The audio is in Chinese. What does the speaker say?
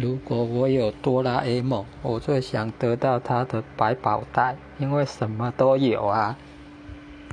如果我有哆啦 a 梦我最想得到他的百宝袋因为什么都有啊。